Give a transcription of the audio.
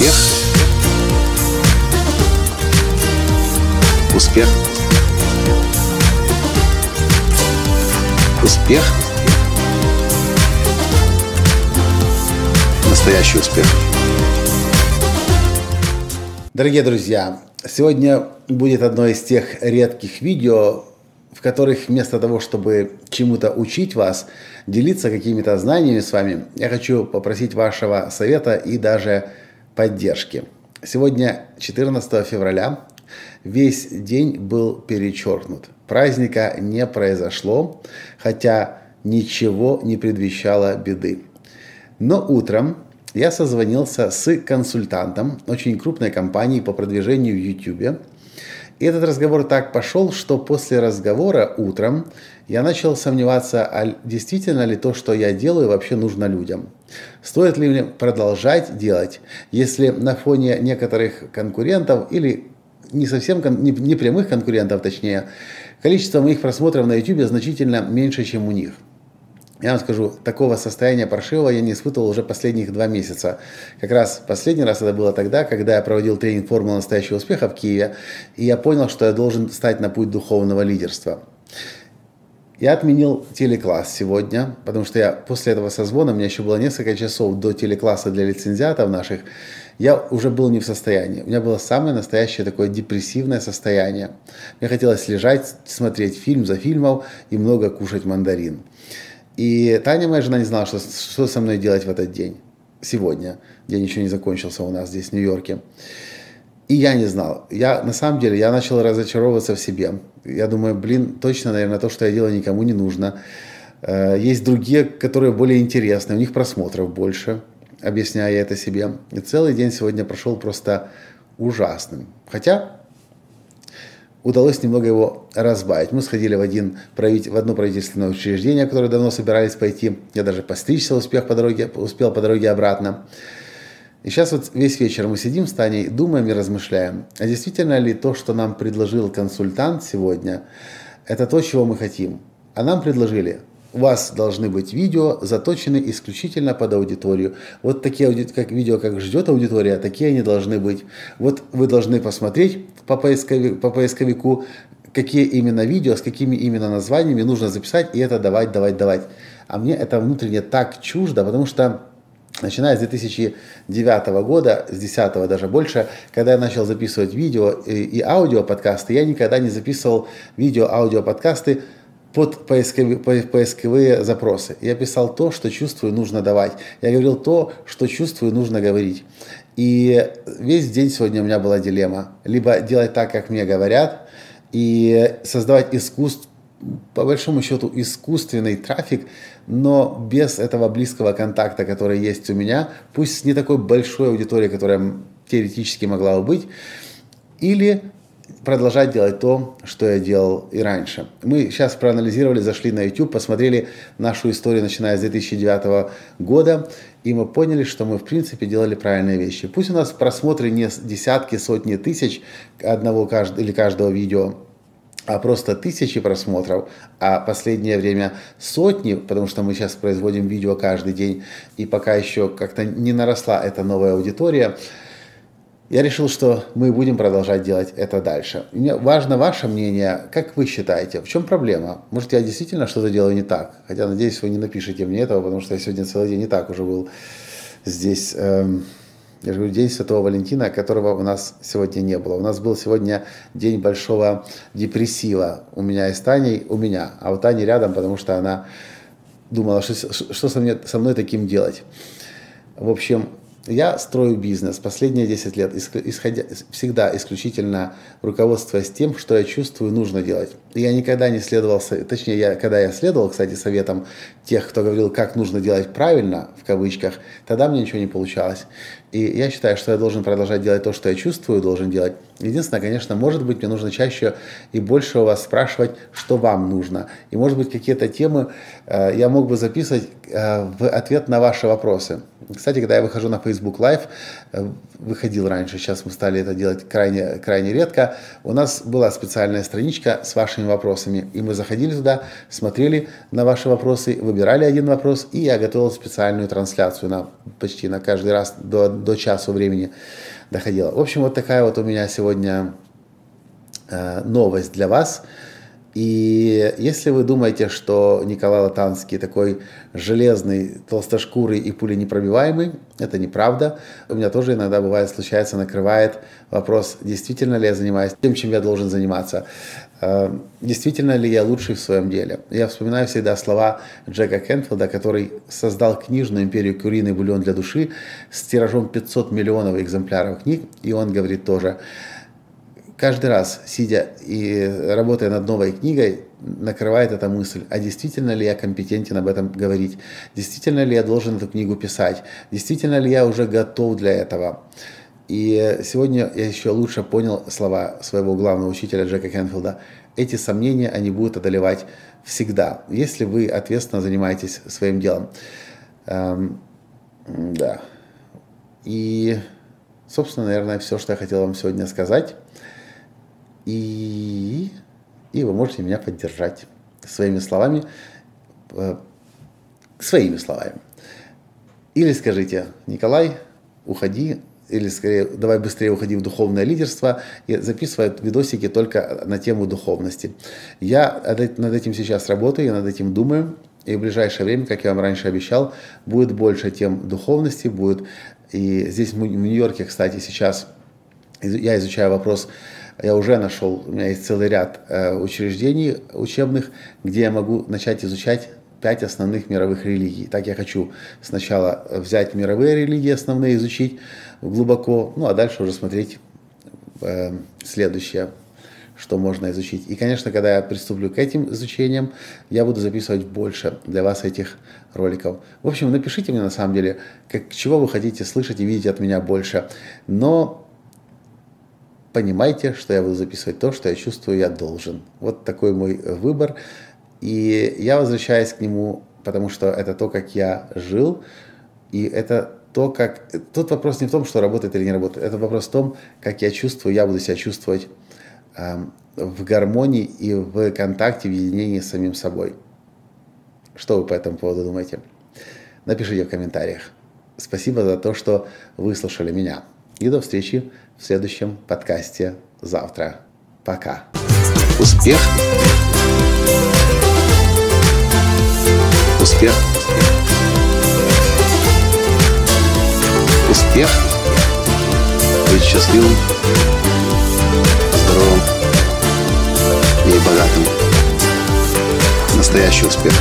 Успех. Успех. Успех. Настоящий успех. Дорогие друзья, сегодня будет одно из тех редких видео, в которых вместо того, чтобы чему-то учить вас, делиться какими-то знаниями с вами, я хочу попросить вашего совета и даже поддержки. Сегодня 14 февраля, весь день был перечеркнут. Праздника не произошло, хотя ничего не предвещало беды. Но утром я созвонился с консультантом очень крупной компании по продвижению в YouTube, и этот разговор так пошел, что после разговора утром я начал сомневаться, а действительно ли то, что я делаю, вообще нужно людям. Стоит ли мне продолжать делать, если на фоне некоторых конкурентов или не совсем не, не прямых конкурентов, точнее, количество моих просмотров на YouTube значительно меньше, чем у них – я вам скажу, такого состояния паршивого я не испытывал уже последних два месяца. Как раз последний раз это было тогда, когда я проводил тренинг «Формула настоящего успеха» в Киеве, и я понял, что я должен стать на путь духовного лидерства. Я отменил телекласс сегодня, потому что я после этого созвона, у меня еще было несколько часов до телекласса для лицензиатов наших, я уже был не в состоянии. У меня было самое настоящее такое депрессивное состояние. Мне хотелось лежать, смотреть фильм за фильмом и много кушать мандарин. И Таня, моя жена, не знала, что, что со мной делать в этот день, сегодня. День еще не закончился у нас здесь, в Нью-Йорке. И я не знал. Я, на самом деле, я начал разочаровываться в себе. Я думаю, блин, точно, наверное, то, что я делаю, никому не нужно. Э, есть другие, которые более интересные, у них просмотров больше, объясняя это себе. И целый день сегодня прошел просто ужасным. Хотя удалось немного его разбавить. Мы сходили в, один, в одно правительственное учреждение, которое давно собирались пойти. Я даже постричься успех по дороге, успел по дороге обратно. И сейчас вот весь вечер мы сидим с Таней, думаем и размышляем, а действительно ли то, что нам предложил консультант сегодня, это то, чего мы хотим. А нам предложили у вас должны быть видео, заточены исключительно под аудиторию. Вот такие как видео, как ждет аудитория, такие они должны быть. Вот вы должны посмотреть по, поисковику, по поисковику, какие именно видео, с какими именно названиями нужно записать, и это давать, давать, давать. А мне это внутренне так чуждо, потому что начиная с 2009 года, с 2010 даже больше, когда я начал записывать видео и, и аудио подкасты, я никогда не записывал видео, аудио подкасты под поисковые, поисковые запросы. Я писал то, что чувствую, нужно давать. Я говорил то, что чувствую, нужно говорить. И весь день сегодня у меня была дилемма. Либо делать так, как мне говорят, и создавать искусство, по большому счету искусственный трафик, но без этого близкого контакта, который есть у меня, пусть с не такой большой аудиторией, которая теоретически могла бы быть, или продолжать делать то, что я делал и раньше. Мы сейчас проанализировали, зашли на YouTube, посмотрели нашу историю, начиная с 2009 года, и мы поняли, что мы, в принципе, делали правильные вещи. Пусть у нас просмотры не десятки, сотни тысяч одного или каждого видео, а просто тысячи просмотров, а последнее время сотни, потому что мы сейчас производим видео каждый день, и пока еще как-то не наросла эта новая аудитория, я решил, что мы будем продолжать делать это дальше. Мне важно ваше мнение, как вы считаете, в чем проблема? Может, я действительно что-то делаю не так? Хотя, надеюсь, вы не напишите мне этого, потому что я сегодня целый день не так уже был здесь. Эм, я же говорю, День Святого Валентина, которого у нас сегодня не было. У нас был сегодня день большого депрессива у меня и с Таней, у меня, а у Тани рядом, потому что она думала, что, что со, мне, со мной таким делать. В общем, я строю бизнес последние 10 лет, исходя, всегда исключительно руководствуясь тем, что я чувствую нужно делать. Я никогда не следовал, точнее, я, когда я следовал, кстати, советам тех, кто говорил, как нужно делать правильно, в кавычках, тогда мне ничего не получалось. И я считаю, что я должен продолжать делать то, что я чувствую, должен делать. Единственное, конечно, может быть, мне нужно чаще и больше у вас спрашивать, что вам нужно. И, может быть, какие-то темы э, я мог бы записывать э, в ответ на ваши вопросы. Кстати, когда я выхожу на Facebook Live, э, выходил раньше, сейчас мы стали это делать крайне, крайне редко, у нас была специальная страничка с вашими вопросами, и мы заходили туда, смотрели на ваши вопросы, выбирали один вопрос, и я готовил специальную трансляцию на почти на каждый раз до, до часу времени доходила. В общем, вот такая вот у меня сегодня э, новость для вас – и если вы думаете, что Николай Латанский такой железный, толстошкурый и пуленепробиваемый, это неправда. У меня тоже иногда бывает, случается, накрывает вопрос, действительно ли я занимаюсь тем, чем я должен заниматься. Э, действительно ли я лучший в своем деле? Я вспоминаю всегда слова Джека Кентфилда, который создал книжную империю «Куриный бульон для души» с тиражом 500 миллионов экземпляров книг, и он говорит тоже – каждый раз, сидя и работая над новой книгой, накрывает эта мысль, а действительно ли я компетентен об этом говорить, действительно ли я должен эту книгу писать, действительно ли я уже готов для этого. И сегодня я еще лучше понял слова своего главного учителя Джека Кенфилда. Эти сомнения, они будут одолевать всегда, если вы ответственно занимаетесь своим делом. Эм, да. И, собственно, наверное, все, что я хотел вам сегодня сказать. И, и вы можете меня поддержать своими словами, э, своими словами. Или скажите, Николай, уходи, или скорее, давай быстрее уходи в духовное лидерство и записывай видосики только на тему духовности. Я над этим сейчас работаю, я над этим думаю, и в ближайшее время, как я вам раньше обещал, будет больше тем духовности, будет, и здесь в Нью-Йорке, кстати, сейчас я изучаю вопрос я уже нашел, у меня есть целый ряд э, учреждений учебных, где я могу начать изучать пять основных мировых религий. Так я хочу сначала взять мировые религии основные, изучить глубоко, ну а дальше уже смотреть э, следующее, что можно изучить. И, конечно, когда я приступлю к этим изучениям, я буду записывать больше для вас этих роликов. В общем, напишите мне на самом деле, как, чего вы хотите слышать и видеть от меня больше. Но понимайте, что я буду записывать то, что я чувствую, я должен. Вот такой мой выбор. И я возвращаюсь к нему, потому что это то, как я жил, и это то, как... Тут вопрос не в том, что работает или не работает. Это вопрос в том, как я чувствую, я буду себя чувствовать э, в гармонии и в контакте, в единении с самим собой. Что вы по этому поводу думаете? Напишите в комментариях. Спасибо за то, что выслушали меня. И до встречи в следующем подкасте завтра. Пока. Успех. Успех. Успех. Быть счастливым, здоровым и богатым. Настоящий успех.